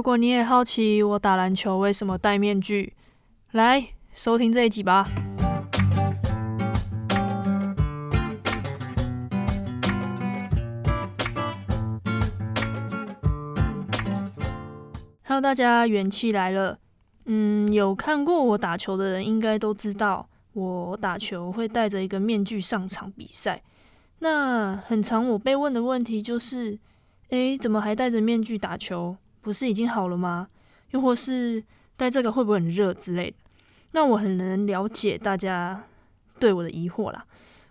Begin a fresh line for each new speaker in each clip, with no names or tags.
如果你也好奇我打篮球为什么戴面具，来收听这一集吧。Hello，大家元气来了。嗯，有看过我打球的人应该都知道，我打球会戴着一个面具上场比赛。那很常我被问的问题就是：诶，怎么还戴着面具打球？不是已经好了吗？又或是戴这个会不会很热之类的？那我很能了解大家对我的疑惑啦。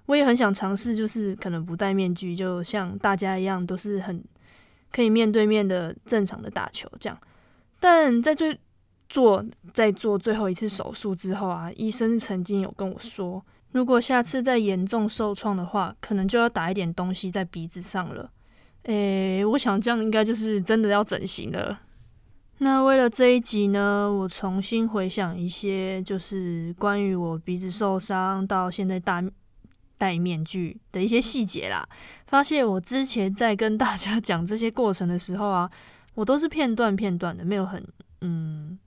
我也很想尝试，就是可能不戴面具，就像大家一样，都是很可以面对面的正常的打球这样。但在最做在做最后一次手术之后啊，医生曾经有跟我说，如果下次再严重受创的话，可能就要打一点东西在鼻子上了。诶，我想这样应该就是真的要整形了。那为了这一集呢，我重新回想一些，就是关于我鼻子受伤到现在戴戴面具的一些细节啦。发现我之前在跟大家 讲这些过程的时候啊，我都是片段片段的，没有很嗯，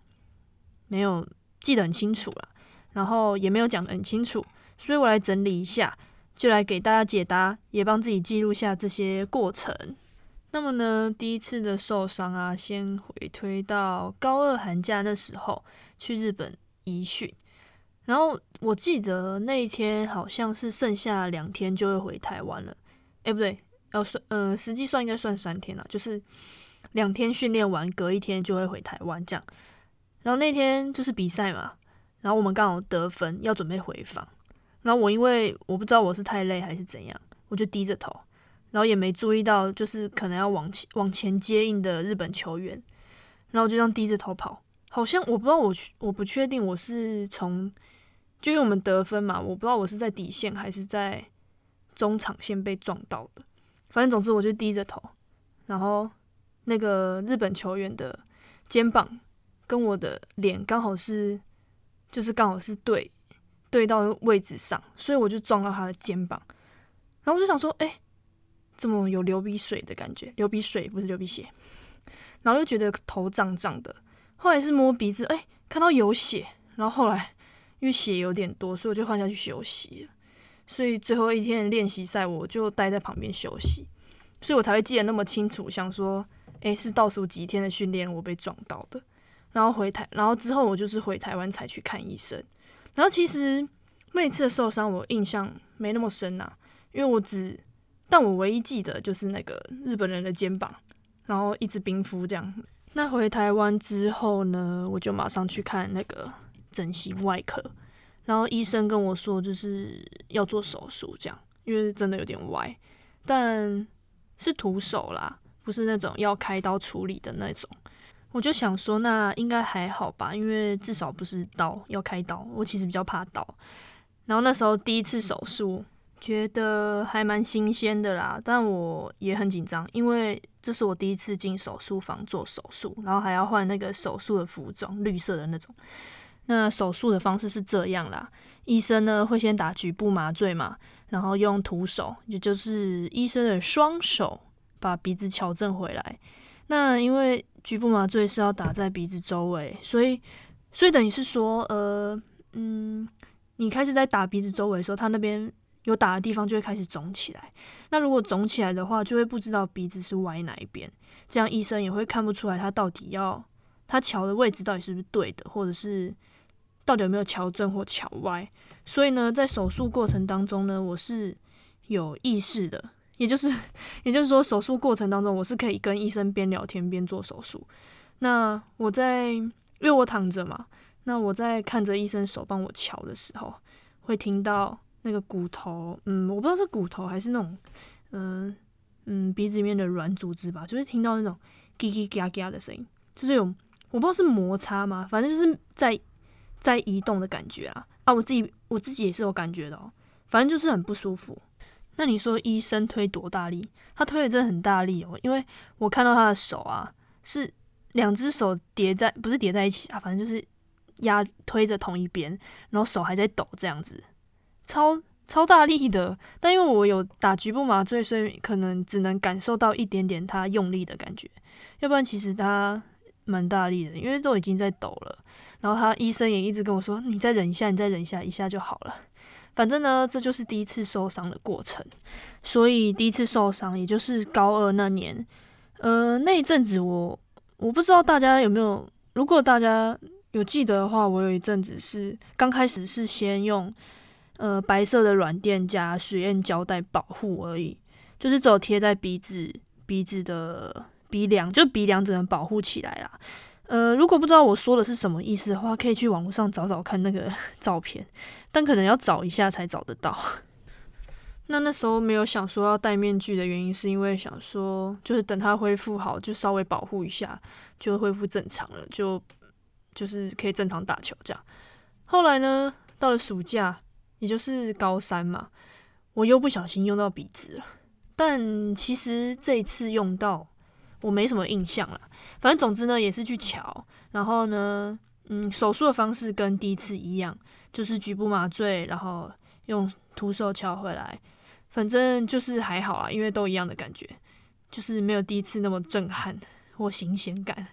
没有记得很清楚啦，然后也没有讲得很清楚，所以我来整理一下。就来给大家解答，也帮自己记录下这些过程。那么呢，第一次的受伤啊，先回推到高二寒假那时候去日本移训，然后我记得那一天好像是剩下两天就会回台湾了。哎，不对，要算，嗯，实际算应该算三天了，就是两天训练完，隔一天就会回台湾这样。然后那天就是比赛嘛，然后我们刚好得分，要准备回访。然后我因为我不知道我是太累还是怎样，我就低着头，然后也没注意到就是可能要往前往前接应的日本球员，然后就这样低着头跑，好像我不知道我我不确定我是从就因为我们得分嘛，我不知道我是在底线还是在中场线被撞到的，反正总之我就低着头，然后那个日本球员的肩膀跟我的脸刚好是就是刚好是对。对到位置上，所以我就撞到他的肩膀，然后我就想说，哎，怎么有流鼻水的感觉？流鼻水不是流鼻血，然后又觉得头胀胀的。后来是摸鼻子，哎，看到有血，然后后来因为血有点多，所以我就换下去休息。所以最后一天的练习赛，我就待在旁边休息，所以我才会记得那么清楚。想说，哎，是倒数几天的训练我被撞到的，然后回台，然后之后我就是回台湾才去看医生。然后其实那一次的受伤，我印象没那么深呐，因为我只，但我唯一记得就是那个日本人的肩膀，然后一直冰敷这样。那回台湾之后呢，我就马上去看那个整形外科，然后医生跟我说就是要做手术这样，因为真的有点歪，但是徒手啦，不是那种要开刀处理的那种。我就想说，那应该还好吧，因为至少不是刀要开刀。我其实比较怕刀。然后那时候第一次手术，觉得还蛮新鲜的啦，但我也很紧张，因为这是我第一次进手术房做手术，然后还要换那个手术的服装，绿色的那种。那手术的方式是这样啦，医生呢会先打局部麻醉嘛，然后用徒手，也就是医生的双手，把鼻子矫正回来。那因为局部麻醉是要打在鼻子周围，所以，所以等于是说，呃，嗯，你开始在打鼻子周围的时候，他那边有打的地方就会开始肿起来。那如果肿起来的话，就会不知道鼻子是歪哪一边，这样医生也会看不出来他到底要他瞧的位置到底是不是对的，或者是到底有没有桥正或桥歪。所以呢，在手术过程当中呢，我是有意识的。也就是，也就是说，手术过程当中，我是可以跟医生边聊天边做手术。那我在，因为我躺着嘛，那我在看着医生手帮我瞧的时候，会听到那个骨头，嗯，我不知道是骨头还是那种，嗯嗯，鼻子里面的软组织吧，就是听到那种叽叽嘎嘎的声音，就是有我不知道是摩擦吗？反正就是在在移动的感觉啊啊！我自己我自己也是有感觉的哦，反正就是很不舒服。那你说医生推多大力？他推的真的很大力哦，因为我看到他的手啊，是两只手叠在，不是叠在一起啊，反正就是压推着同一边，然后手还在抖这样子，超超大力的。但因为我有打局部麻醉，所以可能只能感受到一点点他用力的感觉，要不然其实他蛮大力的，因为都已经在抖了。然后他医生也一直跟我说：“你再忍一下，你再忍一下，一下就好了。”反正呢，这就是第一次受伤的过程。所以第一次受伤，也就是高二那年，呃，那一阵子我我不知道大家有没有，如果大家有记得的话，我有一阵子是刚开始是先用呃白色的软垫加实验胶带保护而已，就是只有贴在鼻子鼻子的鼻梁，就鼻梁只能保护起来啦。呃，如果不知道我说的是什么意思的话，可以去网络上找找看那个 照片，但可能要找一下才找得到。那那时候没有想说要戴面具的原因，是因为想说就是等它恢复好，就稍微保护一下，就恢复正常了，就就是可以正常打球这样。后来呢，到了暑假，也就是高三嘛，我又不小心用到鼻子了。但其实这一次用到，我没什么印象了。反正总之呢，也是去瞧，然后呢，嗯，手术的方式跟第一次一样，就是局部麻醉，然后用徒手敲回来。反正就是还好啊，因为都一样的感觉，就是没有第一次那么震撼或新鲜感。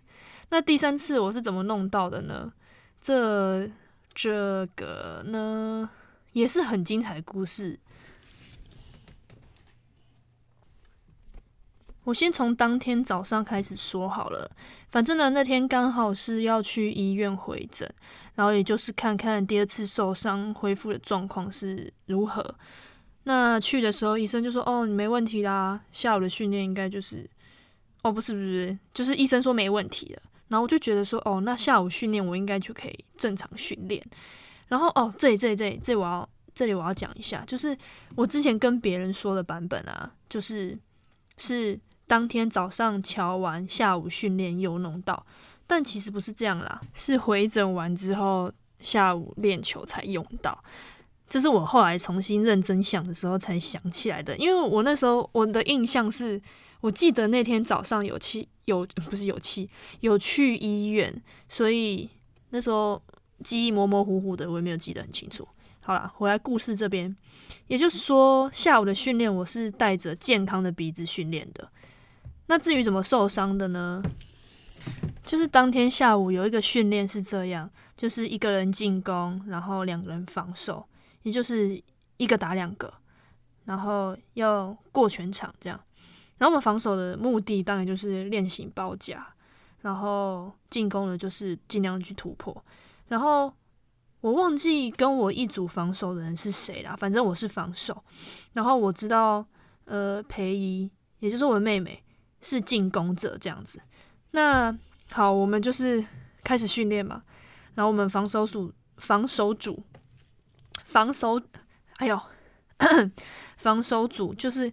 那第三次我是怎么弄到的呢？这这个呢，也是很精彩的故事。我先从当天早上开始说好了，反正呢那天刚好是要去医院回诊，然后也就是看看第二次受伤恢复的状况是如何。那去的时候，医生就说：“哦，你没问题啦，下午的训练应该就是……哦，不是不是，就是医生说没问题了。”然后我就觉得说：“哦，那下午训练我应该就可以正常训练。”然后哦，这里这里这里这我要这里我要讲一下，就是我之前跟别人说的版本啊，就是是。当天早上瞧完，下午训练又弄到，但其实不是这样啦，是回诊完之后下午练球才用到。这是我后来重新认真想的时候才想起来的，因为我那时候我的印象是，我记得那天早上有气有不是有气有去医院，所以那时候记忆模模糊糊的，我也没有记得很清楚。好了，回来故事这边，也就是说下午的训练我是带着健康的鼻子训练的。那至于怎么受伤的呢？就是当天下午有一个训练是这样，就是一个人进攻，然后两个人防守，也就是一个打两个，然后要过全场这样。然后我们防守的目的当然就是练习包夹，然后进攻的就是尽量去突破。然后我忘记跟我一组防守的人是谁啦，反正我是防守。然后我知道，呃，裴姨，也就是我的妹妹。是进攻者这样子，那好，我们就是开始训练嘛。然后我们防守组、防守组、防守，哎呦，防守组就是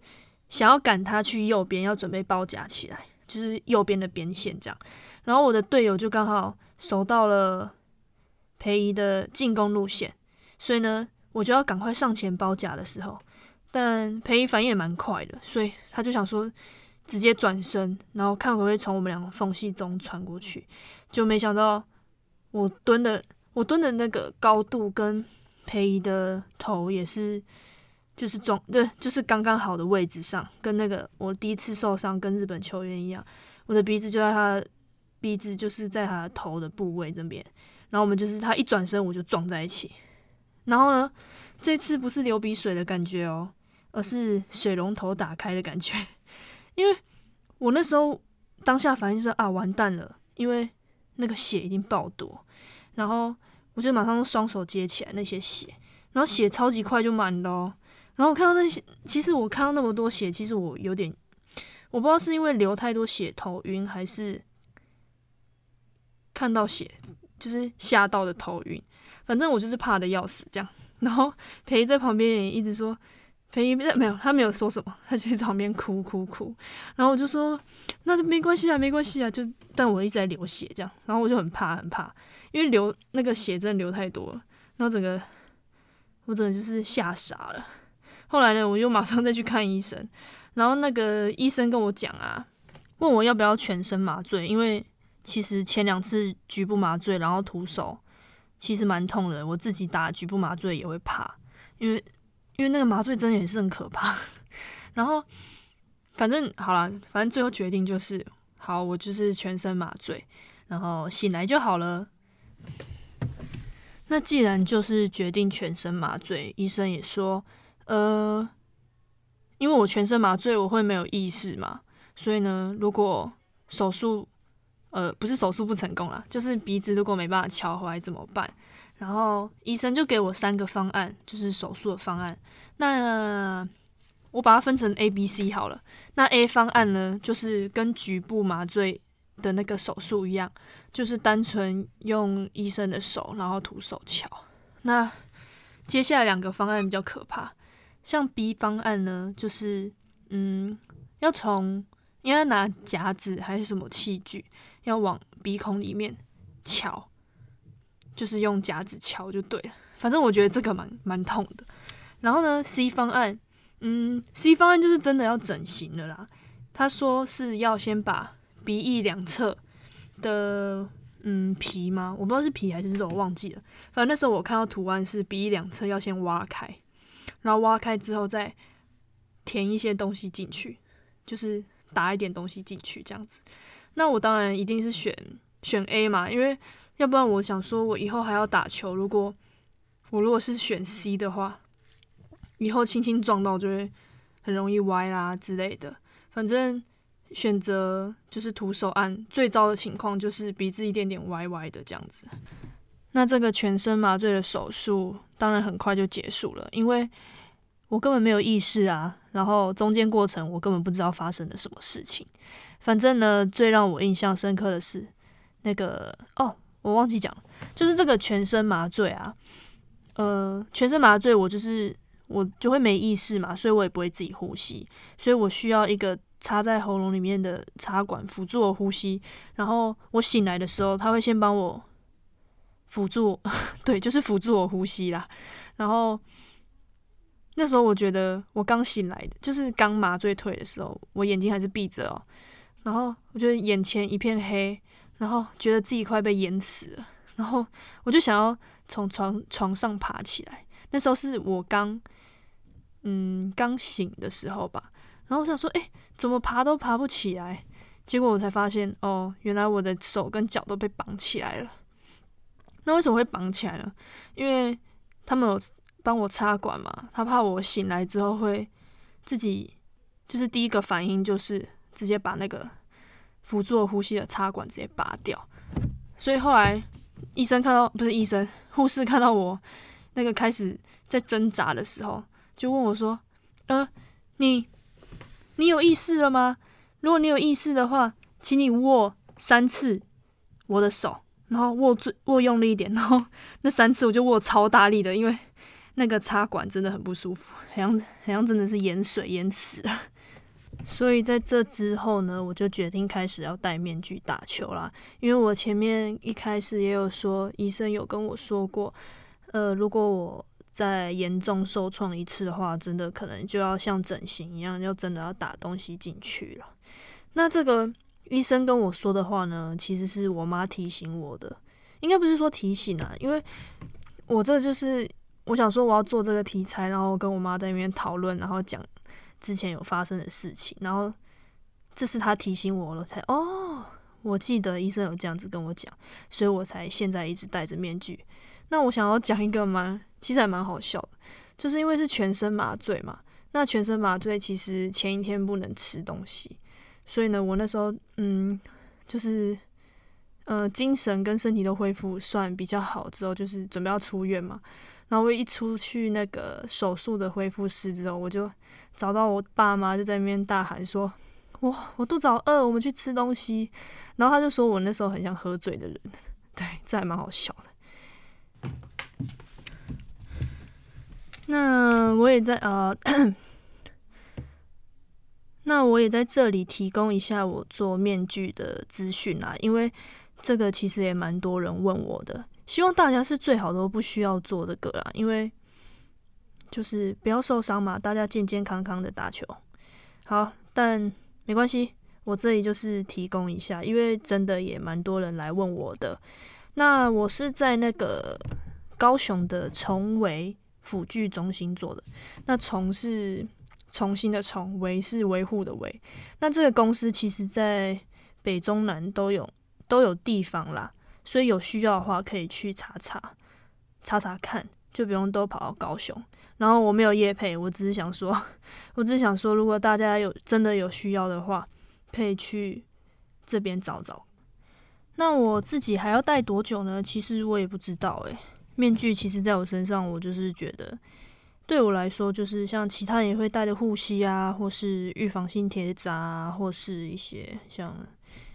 想要赶他去右边，要准备包夹起来，就是右边的边线这样。然后我的队友就刚好守到了裴仪的进攻路线，所以呢，我就要赶快上前包夹的时候，但裴仪反应也蛮快的，所以他就想说。直接转身，然后看会不会从我们两个缝隙中穿过去，就没想到我蹲的我蹲的那个高度跟裴姨的头也是，就是撞对，就是刚刚好的位置上，跟那个我第一次受伤跟日本球员一样，我的鼻子就在他鼻子就是在他头的部位这边，然后我们就是他一转身我就撞在一起，然后呢，这次不是流鼻水的感觉哦，而是水龙头打开的感觉。因为我那时候当下反应是啊完蛋了，因为那个血已经爆多，然后我就马上用双手接起来那些血，然后血超级快就满了，然后我看到那些，其实我看到那么多血，其实我有点，我不知道是因为流太多血头晕，还是看到血就是吓到的头晕，反正我就是怕的要死这样，然后陪在旁边也一直说。没没有，他没有说什么，他就在旁边哭哭哭。然后我就说，那就没关系啊，没关系啊。就但我一直在流血这样，然后我就很怕很怕，因为流那个血真的流太多了，然后整个我真的就是吓傻了。后来呢，我又马上再去看医生，然后那个医生跟我讲啊，问我要不要全身麻醉，因为其实前两次局部麻醉，然后徒手其实蛮痛的，我自己打局部麻醉也会怕，因为。因为那个麻醉针也是很可怕，然后反正好了，反正最后决定就是好，我就是全身麻醉。然后醒来就好了。那既然就是决定全身麻醉，医生也说，呃，因为我全身麻醉，我会没有意识嘛，所以呢，如果手术，呃，不是手术不成功啦，就是鼻子如果没办法敲回来怎么办？然后医生就给我三个方案，就是手术的方案。那我把它分成 A、B、C 好了。那 A 方案呢，就是跟局部麻醉的那个手术一样。就是单纯用医生的手，然后徒手敲。那接下来两个方案比较可怕，像 B 方案呢，就是嗯，要从应该拿夹子还是什么器具，要往鼻孔里面敲，就是用夹子敲就对了。反正我觉得这个蛮蛮痛的。然后呢，C 方案，嗯，C 方案就是真的要整形的啦。他说是要先把鼻翼两侧。的嗯皮吗？我不知道是皮还是肉，忘记了。反正那时候我看到图案是鼻翼两侧要先挖开，然后挖开之后再填一些东西进去，就是打一点东西进去这样子。那我当然一定是选选 A 嘛，因为要不然我想说我以后还要打球，如果我如果是选 C 的话，以后轻轻撞到就会很容易歪啦之类的。反正。选择就是徒手按，最糟的情况就是鼻子一点点歪歪的这样子。那这个全身麻醉的手术当然很快就结束了，因为我根本没有意识啊。然后中间过程我根本不知道发生了什么事情。反正呢，最让我印象深刻的是那个哦，我忘记讲，就是这个全身麻醉啊。呃，全身麻醉我就是我就会没意识嘛，所以我也不会自己呼吸，所以我需要一个。插在喉咙里面的插管辅助我呼吸，然后我醒来的时候，他会先帮我辅助，对，就是辅助我呼吸啦。然后那时候我觉得我刚醒来的，就是刚麻醉退的时候，我眼睛还是闭着哦。然后我觉得眼前一片黑，然后觉得自己快被淹死了。然后我就想要从床床上爬起来。那时候是我刚嗯刚醒的时候吧。然后我想说，哎，怎么爬都爬不起来？结果我才发现，哦，原来我的手跟脚都被绑起来了。那为什么会绑起来呢？因为他们有帮我插管嘛，他怕我醒来之后会自己，就是第一个反应就是直接把那个辅助呼吸的插管直接拔掉。所以后来医生看到，不是医生，护士看到我那个开始在挣扎的时候，就问我说：“呃，你？”你有意识了吗？如果你有意识的话，请你握三次我的手，然后握最握用力一点，然后那三次我就握超大力的，因为那个插管真的很不舒服，好像好像真的是淹水淹死了。所以在这之后呢，我就决定开始要戴面具打球啦。因为我前面一开始也有说，医生有跟我说过，呃，如果我再严重受创一次的话，真的可能就要像整形一样，要真的要打东西进去了。那这个医生跟我说的话呢，其实是我妈提醒我的，应该不是说提醒啊，因为我这就是我想说我要做这个题材，然后跟我妈在那边讨论，然后讲之前有发生的事情，然后这是他提醒我了，才哦，我记得医生有这样子跟我讲，所以我才现在一直戴着面具。那我想要讲一个蛮，其实还蛮好笑的，就是因为是全身麻醉嘛。那全身麻醉其实前一天不能吃东西，所以呢，我那时候嗯，就是呃，精神跟身体都恢复算比较好之后，就是准备要出院嘛。然后我一出去那个手术的恢复室之后，我就找到我爸妈，就在那边大喊说：“哇，我肚子好饿，我们去吃东西。”然后他就说我那时候很像喝醉的人，对，这还蛮好笑的。那我也在呃，那我也在这里提供一下我做面具的资讯啊，因为这个其实也蛮多人问我的，希望大家是最好都不需要做这个啦，因为就是不要受伤嘛，大家健健康康的打球。好，但没关系，我这里就是提供一下，因为真的也蛮多人来问我的。那我是在那个高雄的崇维。辅具中心做的，那重是重新的重，维是维护的维。那这个公司其实在北中南都有都有地方啦，所以有需要的话可以去查查查查看，就不用都跑到高雄。然后我没有夜配，我只是想说，我只是想说，如果大家有真的有需要的话，可以去这边找找。那我自己还要戴多久呢？其实我也不知道诶，面具其实在我身上，我就是觉得对我来说，就是像其他人也会戴的护膝啊，或是预防性贴扎，或是一些像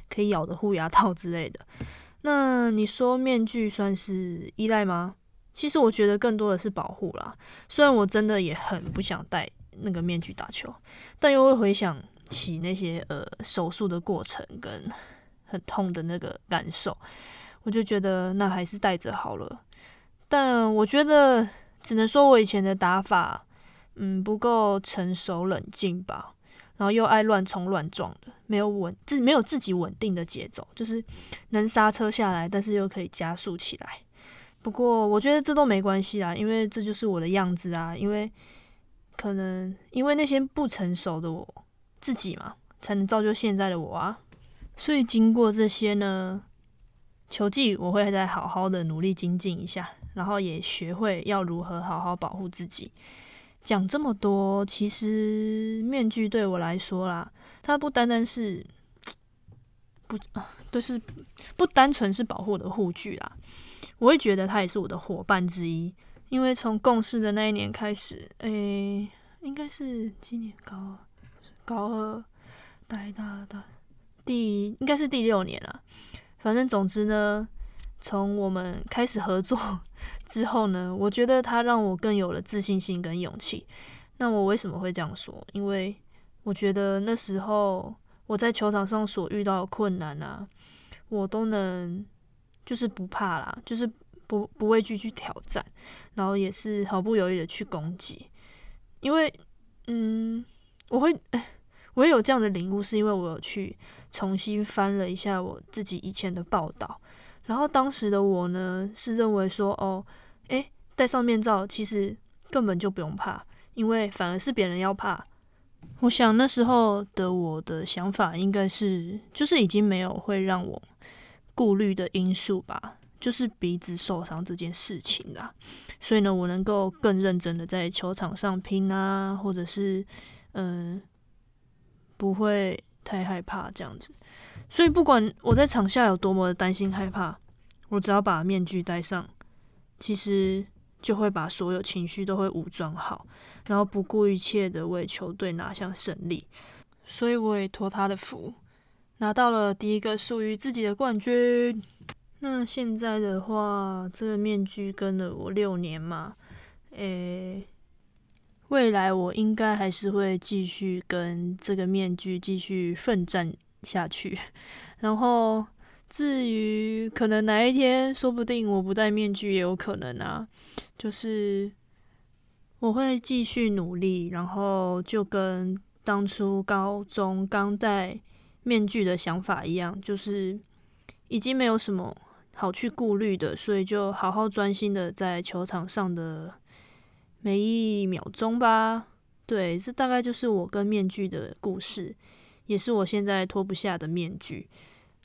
可以咬的护牙套之类的。那你说面具算是依赖吗？其实我觉得更多的是保护啦。虽然我真的也很不想戴那个面具打球，但又会回想起那些呃手术的过程跟很痛的那个感受，我就觉得那还是戴着好了。但我觉得只能说我以前的打法，嗯，不够成熟冷静吧。然后又爱乱冲乱撞的，没有稳自没有自己稳定的节奏，就是能刹车下来，但是又可以加速起来。不过我觉得这都没关系啦，因为这就是我的样子啊。因为可能因为那些不成熟的我自己嘛，才能造就现在的我啊。所以经过这些呢，球技我会再好好的努力精进一下，然后也学会要如何好好保护自己。讲这么多，其实面具对我来说啦，它不单单是 不啊，都是不单纯是保护的护具啦。我会觉得他也是我的伙伴之一，因为从共事的那一年开始，诶，应该是今年高二，高二，大一、大、大第应该是第六年了。反正总之呢，从我们开始合作 之后呢，我觉得他让我更有了自信心跟勇气。那我为什么会这样说？因为我觉得那时候我在球场上所遇到的困难啊，我都能。就是不怕啦，就是不不畏惧去挑战，然后也是毫不犹豫的去攻击，因为嗯，我会我也有这样的领悟，是因为我有去重新翻了一下我自己以前的报道，然后当时的我呢是认为说，哦，诶，戴上面罩其实根本就不用怕，因为反而是别人要怕。我想那时候的我的想法应该是，就是已经没有会让我。顾虑的因素吧，就是鼻子受伤这件事情啦。所以呢，我能够更认真的在球场上拼啊，或者是嗯，不会太害怕这样子。所以不管我在场下有多么的担心害怕，我只要把面具戴上，其实就会把所有情绪都会武装好，然后不顾一切的为球队拿下胜利。所以我也托他的福。拿到了第一个属于自己的冠军。那现在的话，这个面具跟了我六年嘛，诶，未来我应该还是会继续跟这个面具继续奋战下去。然后，至于可能哪一天，说不定我不戴面具也有可能啊。就是我会继续努力，然后就跟当初高中刚戴。面具的想法一样，就是已经没有什么好去顾虑的，所以就好好专心的在球场上的每一秒钟吧。对，这大概就是我跟面具的故事，也是我现在脱不下的面具。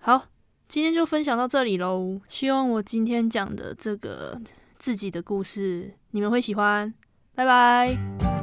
好，今天就分享到这里喽。希望我今天讲的这个自己的故事，你们会喜欢。拜拜。